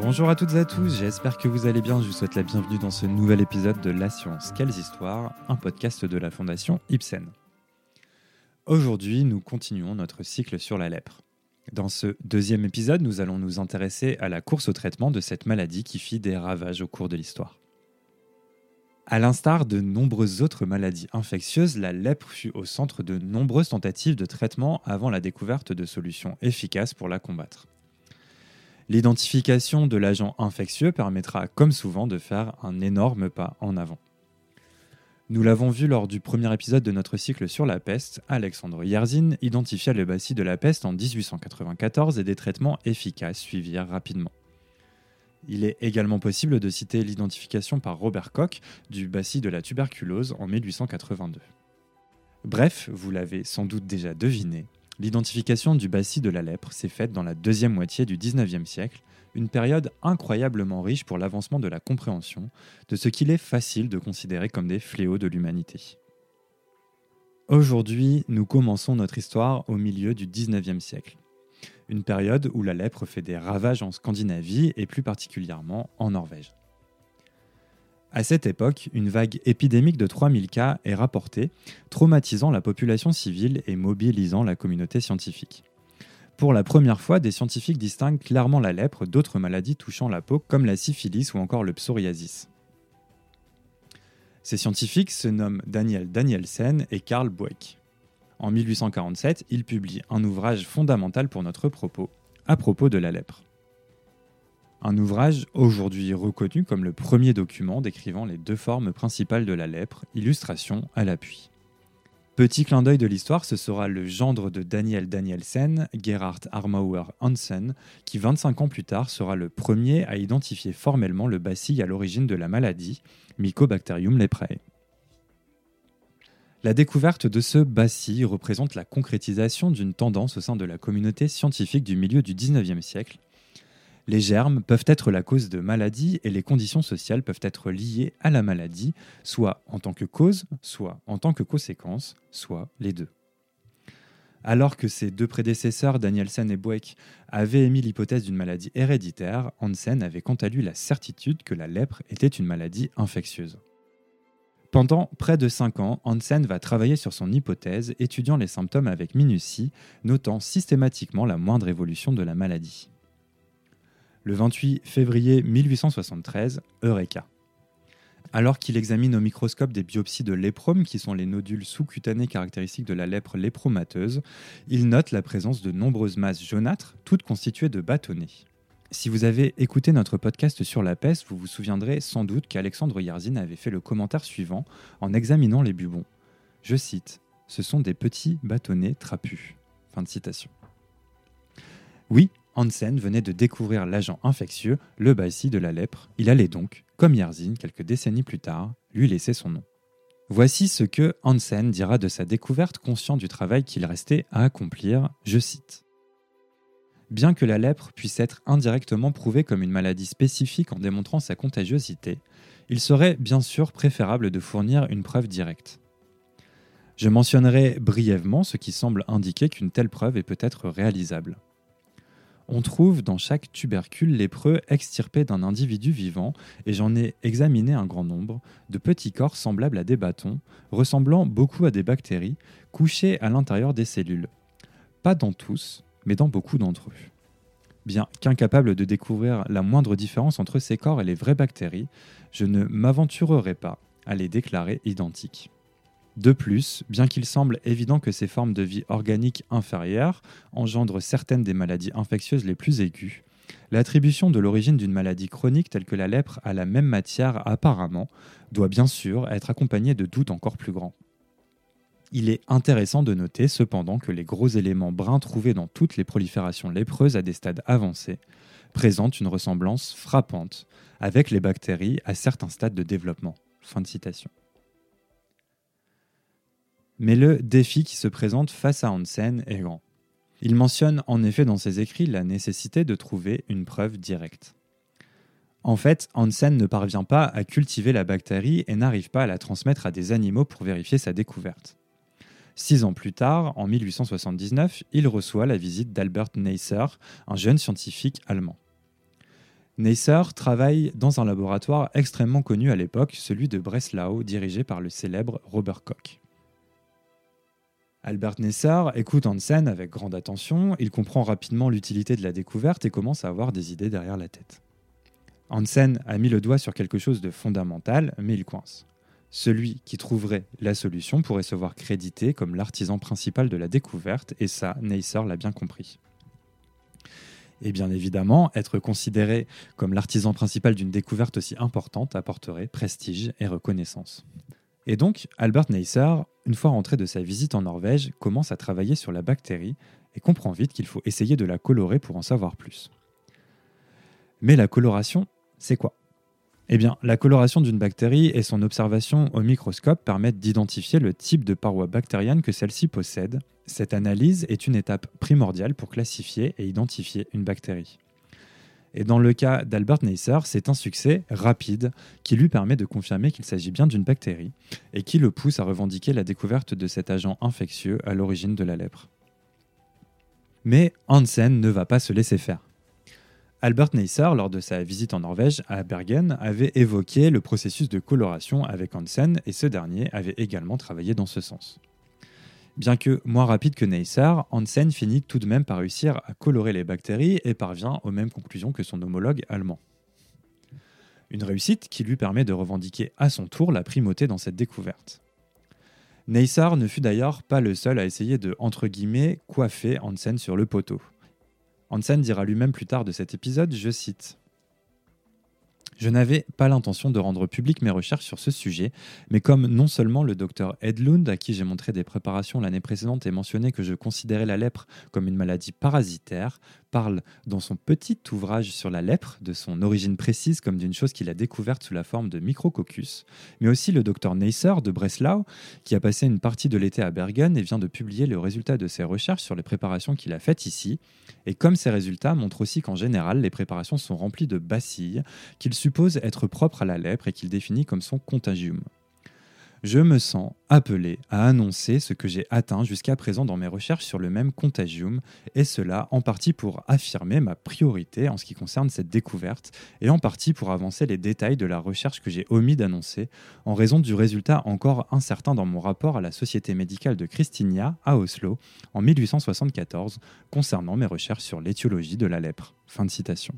Bonjour à toutes et à tous, j'espère que vous allez bien. Je vous souhaite la bienvenue dans ce nouvel épisode de La Science, Quelles Histoires, un podcast de la Fondation Ibsen. Aujourd'hui, nous continuons notre cycle sur la lèpre. Dans ce deuxième épisode, nous allons nous intéresser à la course au traitement de cette maladie qui fit des ravages au cours de l'histoire. À l'instar de nombreuses autres maladies infectieuses, la lèpre fut au centre de nombreuses tentatives de traitement avant la découverte de solutions efficaces pour la combattre. L'identification de l'agent infectieux permettra, comme souvent, de faire un énorme pas en avant. Nous l'avons vu lors du premier épisode de notre cycle sur la peste, Alexandre Yerzin identifia le bacille de la peste en 1894 et des traitements efficaces suivirent rapidement. Il est également possible de citer l'identification par Robert Koch du bacille de la tuberculose en 1882. Bref, vous l'avez sans doute déjà deviné, L'identification du bacille de la lèpre s'est faite dans la deuxième moitié du XIXe siècle, une période incroyablement riche pour l'avancement de la compréhension de ce qu'il est facile de considérer comme des fléaux de l'humanité. Aujourd'hui, nous commençons notre histoire au milieu du XIXe siècle, une période où la lèpre fait des ravages en Scandinavie et plus particulièrement en Norvège. À cette époque, une vague épidémique de 3000 cas est rapportée, traumatisant la population civile et mobilisant la communauté scientifique. Pour la première fois, des scientifiques distinguent clairement la lèpre d'autres maladies touchant la peau comme la syphilis ou encore le psoriasis. Ces scientifiques se nomment Daniel Danielsen et Karl Boeck. En 1847, ils publient un ouvrage fondamental pour notre propos, à propos de la lèpre. Un ouvrage aujourd'hui reconnu comme le premier document décrivant les deux formes principales de la lèpre, illustration à l'appui. Petit clin d'œil de l'histoire, ce sera le gendre de Daniel Danielsen, Gerhard Armauer Hansen, qui 25 ans plus tard sera le premier à identifier formellement le bacille à l'origine de la maladie, Mycobacterium leprae. La découverte de ce bacille représente la concrétisation d'une tendance au sein de la communauté scientifique du milieu du XIXe siècle les germes peuvent être la cause de maladies et les conditions sociales peuvent être liées à la maladie, soit en tant que cause, soit en tant que conséquence, soit les deux. Alors que ses deux prédécesseurs, Danielsen et Boeck, avaient émis l'hypothèse d'une maladie héréditaire, Hansen avait quant à lui la certitude que la lèpre était une maladie infectieuse. Pendant près de cinq ans, Hansen va travailler sur son hypothèse, étudiant les symptômes avec minutie, notant systématiquement la moindre évolution de la maladie le 28 février 1873, Eureka. Alors qu'il examine au microscope des biopsies de léprome, qui sont les nodules sous-cutanés caractéristiques de la lèpre lépromateuse, il note la présence de nombreuses masses jaunâtres, toutes constituées de bâtonnets. Si vous avez écouté notre podcast sur la peste, vous vous souviendrez sans doute qu'Alexandre Yarzin avait fait le commentaire suivant en examinant les bubons. Je cite Ce sont des petits bâtonnets trapus. Fin de citation. Oui, Hansen venait de découvrir l'agent infectieux, le bacille de la lèpre. Il allait donc, comme Yerzin quelques décennies plus tard, lui laisser son nom. Voici ce que Hansen dira de sa découverte, conscient du travail qu'il restait à accomplir. Je cite. Bien que la lèpre puisse être indirectement prouvée comme une maladie spécifique en démontrant sa contagiosité, il serait bien sûr préférable de fournir une preuve directe. Je mentionnerai brièvement ce qui semble indiquer qu'une telle preuve est peut-être réalisable on trouve dans chaque tubercule lépreux extirpé d'un individu vivant, et j'en ai examiné un grand nombre, de petits corps semblables à des bâtons, ressemblant beaucoup à des bactéries, couchés à l'intérieur des cellules. Pas dans tous, mais dans beaucoup d'entre eux. Bien qu'incapable de découvrir la moindre différence entre ces corps et les vraies bactéries, je ne m'aventurerai pas à les déclarer identiques. De plus, bien qu'il semble évident que ces formes de vie organique inférieures engendrent certaines des maladies infectieuses les plus aiguës, l'attribution de l'origine d'une maladie chronique telle que la lèpre à la même matière apparemment doit bien sûr être accompagnée de doutes encore plus grands. Il est intéressant de noter cependant que les gros éléments bruns trouvés dans toutes les proliférations lépreuses à des stades avancés présentent une ressemblance frappante avec les bactéries à certains stades de développement. Fin de citation. Mais le défi qui se présente face à Hansen est grand. Il mentionne en effet dans ses écrits la nécessité de trouver une preuve directe. En fait, Hansen ne parvient pas à cultiver la bactérie et n'arrive pas à la transmettre à des animaux pour vérifier sa découverte. Six ans plus tard, en 1879, il reçoit la visite d'Albert Neisser, un jeune scientifique allemand. Neisser travaille dans un laboratoire extrêmement connu à l'époque, celui de Breslau, dirigé par le célèbre Robert Koch. Albert Neisser écoute Hansen avec grande attention, il comprend rapidement l'utilité de la découverte et commence à avoir des idées derrière la tête. Hansen a mis le doigt sur quelque chose de fondamental, mais il coince. Celui qui trouverait la solution pourrait se voir crédité comme l'artisan principal de la découverte, et ça, Neisser l'a bien compris. Et bien évidemment, être considéré comme l'artisan principal d'une découverte aussi importante apporterait prestige et reconnaissance. Et donc, Albert Neisser, une fois rentré de sa visite en Norvège, commence à travailler sur la bactérie et comprend vite qu'il faut essayer de la colorer pour en savoir plus. Mais la coloration, c'est quoi? Eh bien, la coloration d'une bactérie et son observation au microscope permettent d'identifier le type de paroi bactérienne que celle-ci possède. Cette analyse est une étape primordiale pour classifier et identifier une bactérie. Et dans le cas d'Albert Neisser, c'est un succès rapide qui lui permet de confirmer qu'il s'agit bien d'une bactérie et qui le pousse à revendiquer la découverte de cet agent infectieux à l'origine de la lèpre. Mais Hansen ne va pas se laisser faire. Albert Neisser, lors de sa visite en Norvège à Bergen, avait évoqué le processus de coloration avec Hansen et ce dernier avait également travaillé dans ce sens. Bien que moins rapide que Neisser, Hansen finit tout de même par réussir à colorer les bactéries et parvient aux mêmes conclusions que son homologue allemand. Une réussite qui lui permet de revendiquer à son tour la primauté dans cette découverte. Neisser ne fut d'ailleurs pas le seul à essayer de entre guillemets coiffer Hansen sur le poteau. Hansen dira lui-même plus tard de cet épisode, je cite je n'avais pas l'intention de rendre public mes recherches sur ce sujet, mais comme non seulement le docteur Edlund, à qui j'ai montré des préparations l'année précédente et mentionné que je considérais la lèpre comme une maladie parasitaire, parle dans son petit ouvrage sur la lèpre de son origine précise comme d'une chose qu'il a découverte sous la forme de micrococcus, mais aussi le docteur Neisser de Breslau, qui a passé une partie de l'été à Bergen et vient de publier le résultat de ses recherches sur les préparations qu'il a faites ici. Et comme ces résultats montrent aussi qu'en général, les préparations sont remplies de bacilles, qu'il suppose être propres à la lèpre et qu'il définit comme son contagium je me sens appelé à annoncer ce que j'ai atteint jusqu'à présent dans mes recherches sur le même contagium, et cela en partie pour affirmer ma priorité en ce qui concerne cette découverte, et en partie pour avancer les détails de la recherche que j'ai omis d'annoncer, en raison du résultat encore incertain dans mon rapport à la Société médicale de Christinia à Oslo en 1874 concernant mes recherches sur l'étiologie de la lèpre. Fin de citation.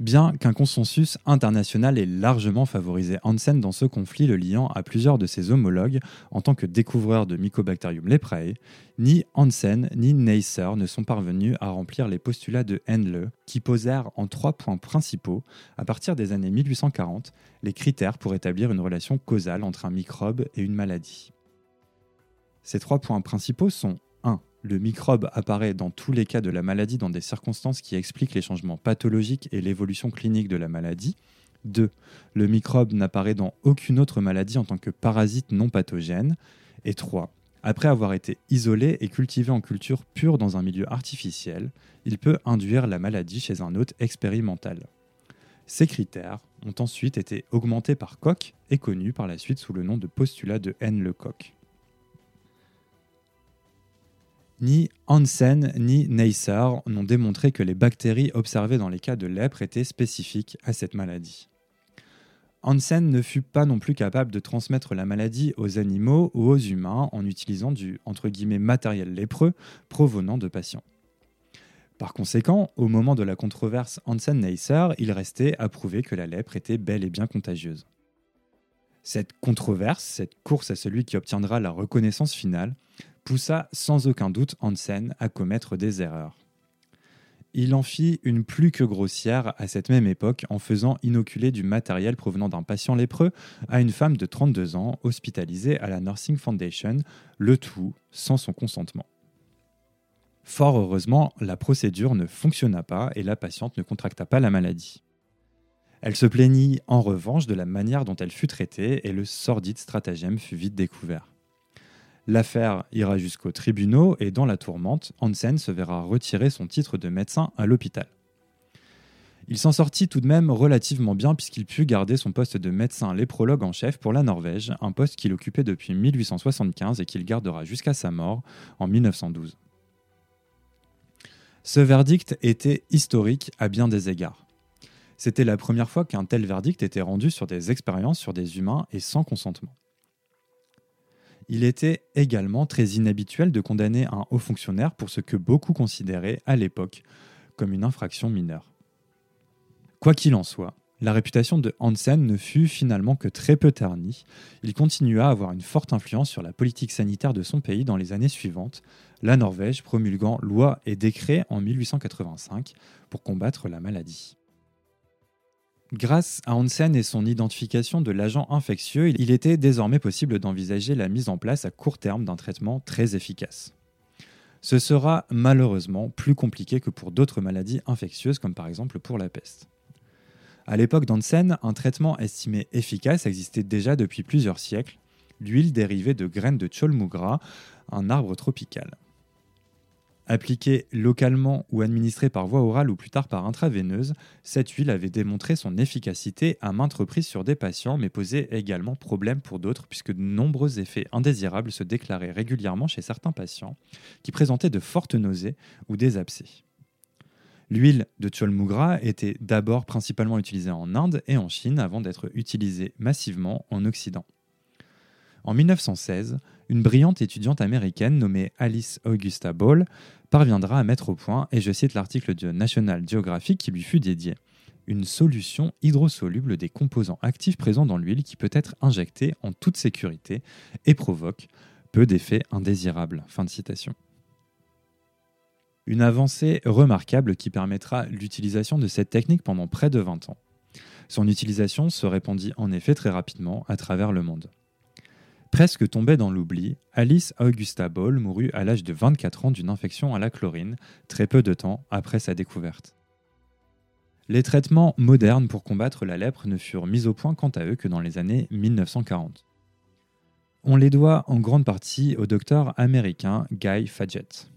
Bien qu'un consensus international ait largement favorisé Hansen dans ce conflit le liant à plusieurs de ses homologues en tant que découvreur de Mycobacterium leprae, ni Hansen ni Neisser ne sont parvenus à remplir les postulats de Henle qui posèrent en trois points principaux, à partir des années 1840, les critères pour établir une relation causale entre un microbe et une maladie. Ces trois points principaux sont le microbe apparaît dans tous les cas de la maladie dans des circonstances qui expliquent les changements pathologiques et l'évolution clinique de la maladie. 2. Le microbe n'apparaît dans aucune autre maladie en tant que parasite non pathogène. Et 3. Après avoir été isolé et cultivé en culture pure dans un milieu artificiel, il peut induire la maladie chez un hôte expérimental. Ces critères ont ensuite été augmentés par Koch et connus par la suite sous le nom de postulat de N-le-Koch. Ni Hansen ni Neisser n'ont démontré que les bactéries observées dans les cas de lèpre étaient spécifiques à cette maladie. Hansen ne fut pas non plus capable de transmettre la maladie aux animaux ou aux humains en utilisant du matériel lépreux provenant de patients. Par conséquent, au moment de la controverse Hansen-Neisser, il restait à prouver que la lèpre était bel et bien contagieuse. Cette controverse, cette course à celui qui obtiendra la reconnaissance finale, poussa sans aucun doute Hansen à commettre des erreurs. Il en fit une plus que grossière à cette même époque en faisant inoculer du matériel provenant d'un patient lépreux à une femme de 32 ans hospitalisée à la Nursing Foundation, le tout sans son consentement. Fort heureusement, la procédure ne fonctionna pas et la patiente ne contracta pas la maladie. Elle se plaignit en revanche de la manière dont elle fut traitée et le sordide stratagème fut vite découvert. L'affaire ira jusqu'aux tribunaux et dans la tourmente, Hansen se verra retirer son titre de médecin à l'hôpital. Il s'en sortit tout de même relativement bien puisqu'il put garder son poste de médecin léprologue en chef pour la Norvège, un poste qu'il occupait depuis 1875 et qu'il gardera jusqu'à sa mort en 1912. Ce verdict était historique à bien des égards. C'était la première fois qu'un tel verdict était rendu sur des expériences sur des humains et sans consentement. Il était également très inhabituel de condamner un haut fonctionnaire pour ce que beaucoup considéraient à l'époque comme une infraction mineure. Quoi qu'il en soit, la réputation de Hansen ne fut finalement que très peu ternie. Il continua à avoir une forte influence sur la politique sanitaire de son pays dans les années suivantes, la Norvège promulguant lois et décrets en 1885 pour combattre la maladie. Grâce à Hansen et son identification de l'agent infectieux, il était désormais possible d'envisager la mise en place à court terme d'un traitement très efficace. Ce sera malheureusement plus compliqué que pour d'autres maladies infectieuses comme par exemple pour la peste. À l'époque d'Hansen, un traitement estimé efficace existait déjà depuis plusieurs siècles, l'huile dérivée de graines de cholmugra, un arbre tropical. Appliquée localement ou administrée par voie orale ou plus tard par intraveineuse, cette huile avait démontré son efficacité à maintes reprises sur des patients, mais posait également problème pour d'autres, puisque de nombreux effets indésirables se déclaraient régulièrement chez certains patients qui présentaient de fortes nausées ou des abcès. L'huile de Cholmugra était d'abord principalement utilisée en Inde et en Chine avant d'être utilisée massivement en Occident. En 1916, une brillante étudiante américaine nommée Alice Augusta Ball parviendra à mettre au point, et je cite l'article de National Geographic qui lui fut dédié, une solution hydrosoluble des composants actifs présents dans l'huile qui peut être injectée en toute sécurité et provoque peu d'effets indésirables. Fin citation. Une avancée remarquable qui permettra l'utilisation de cette technique pendant près de 20 ans. Son utilisation se répandit en effet très rapidement à travers le monde. Presque tombée dans l'oubli, Alice Augusta Ball mourut à l'âge de 24 ans d'une infection à la chlorine, très peu de temps après sa découverte. Les traitements modernes pour combattre la lèpre ne furent mis au point quant à eux que dans les années 1940. On les doit en grande partie au docteur américain Guy Fadgett.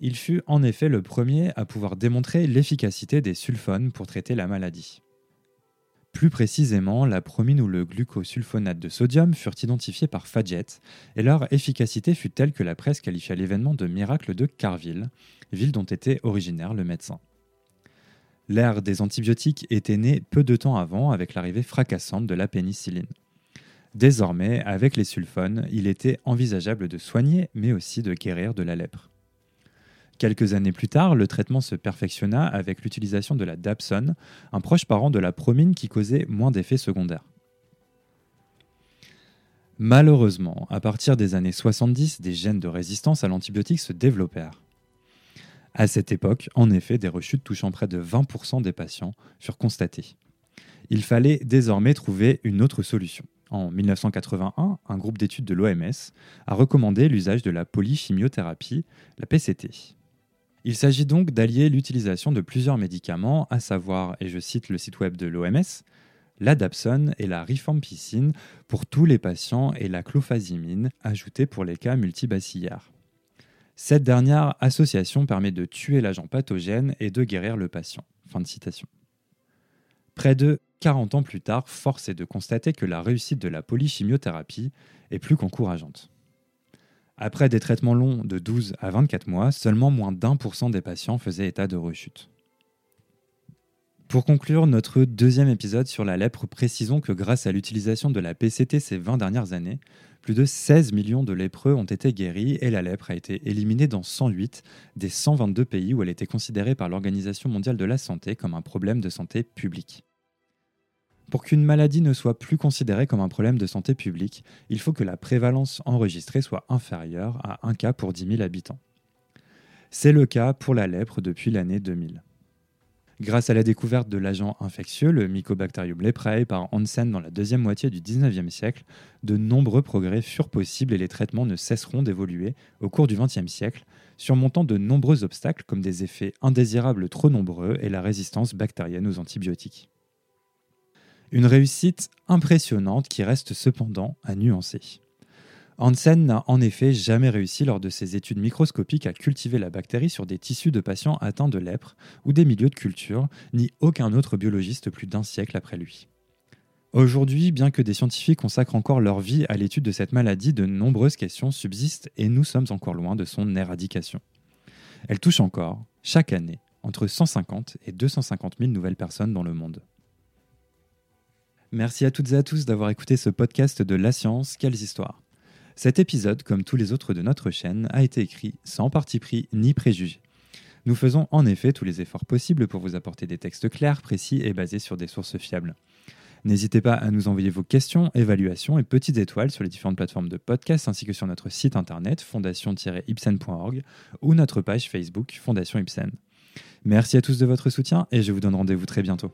Il fut en effet le premier à pouvoir démontrer l'efficacité des sulfones pour traiter la maladie. Plus précisément, la promine ou le glucosulfonate de sodium furent identifiés par Fadjet, et leur efficacité fut telle que la presse qualifia l'événement de miracle de Carville, ville dont était originaire le médecin. L'ère des antibiotiques était née peu de temps avant avec l'arrivée fracassante de la pénicilline. Désormais, avec les sulfones, il était envisageable de soigner mais aussi de guérir de la lèpre. Quelques années plus tard, le traitement se perfectionna avec l'utilisation de la dapsone, un proche parent de la promine qui causait moins d'effets secondaires. Malheureusement, à partir des années 70, des gènes de résistance à l'antibiotique se développèrent. À cette époque, en effet, des rechutes touchant près de 20% des patients furent constatées. Il fallait désormais trouver une autre solution. En 1981, un groupe d'études de l'OMS a recommandé l'usage de la polychimiothérapie, la PCT. Il s'agit donc d'allier l'utilisation de plusieurs médicaments, à savoir, et je cite le site web de l'OMS, la dapsone et la rifampicine pour tous les patients et la clofazimine ajoutée pour les cas multibacillaires. Cette dernière association permet de tuer l'agent pathogène et de guérir le patient. Près de 40 ans plus tard, force est de constater que la réussite de la polychimiothérapie est plus qu'encourageante. Après des traitements longs de 12 à 24 mois, seulement moins d'un pour cent des patients faisaient état de rechute. Pour conclure notre deuxième épisode sur la lèpre, précisons que grâce à l'utilisation de la PCT ces 20 dernières années, plus de 16 millions de lépreux ont été guéris et la lèpre a été éliminée dans 108 des 122 pays où elle était considérée par l'Organisation mondiale de la santé comme un problème de santé publique. Pour qu'une maladie ne soit plus considérée comme un problème de santé publique, il faut que la prévalence enregistrée soit inférieure à 1 cas pour 10 000 habitants. C'est le cas pour la lèpre depuis l'année 2000. Grâce à la découverte de l'agent infectieux, le Mycobacterium leprae, par Hansen dans la deuxième moitié du 19e siècle, de nombreux progrès furent possibles et les traitements ne cesseront d'évoluer au cours du 20e siècle, surmontant de nombreux obstacles comme des effets indésirables trop nombreux et la résistance bactérienne aux antibiotiques. Une réussite impressionnante qui reste cependant à nuancer. Hansen n'a en effet jamais réussi lors de ses études microscopiques à cultiver la bactérie sur des tissus de patients atteints de lèpre ou des milieux de culture, ni aucun autre biologiste plus d'un siècle après lui. Aujourd'hui, bien que des scientifiques consacrent encore leur vie à l'étude de cette maladie, de nombreuses questions subsistent et nous sommes encore loin de son éradication. Elle touche encore, chaque année, entre 150 et 250 000 nouvelles personnes dans le monde. Merci à toutes et à tous d'avoir écouté ce podcast de La Science, quelles histoires. Cet épisode, comme tous les autres de notre chaîne, a été écrit sans parti pris ni préjugé. Nous faisons en effet tous les efforts possibles pour vous apporter des textes clairs, précis et basés sur des sources fiables. N'hésitez pas à nous envoyer vos questions, évaluations et petites étoiles sur les différentes plateformes de podcast ainsi que sur notre site internet fondation-ipsen.org ou notre page Facebook Fondation Ipsen. Merci à tous de votre soutien et je vous donne rendez-vous très bientôt.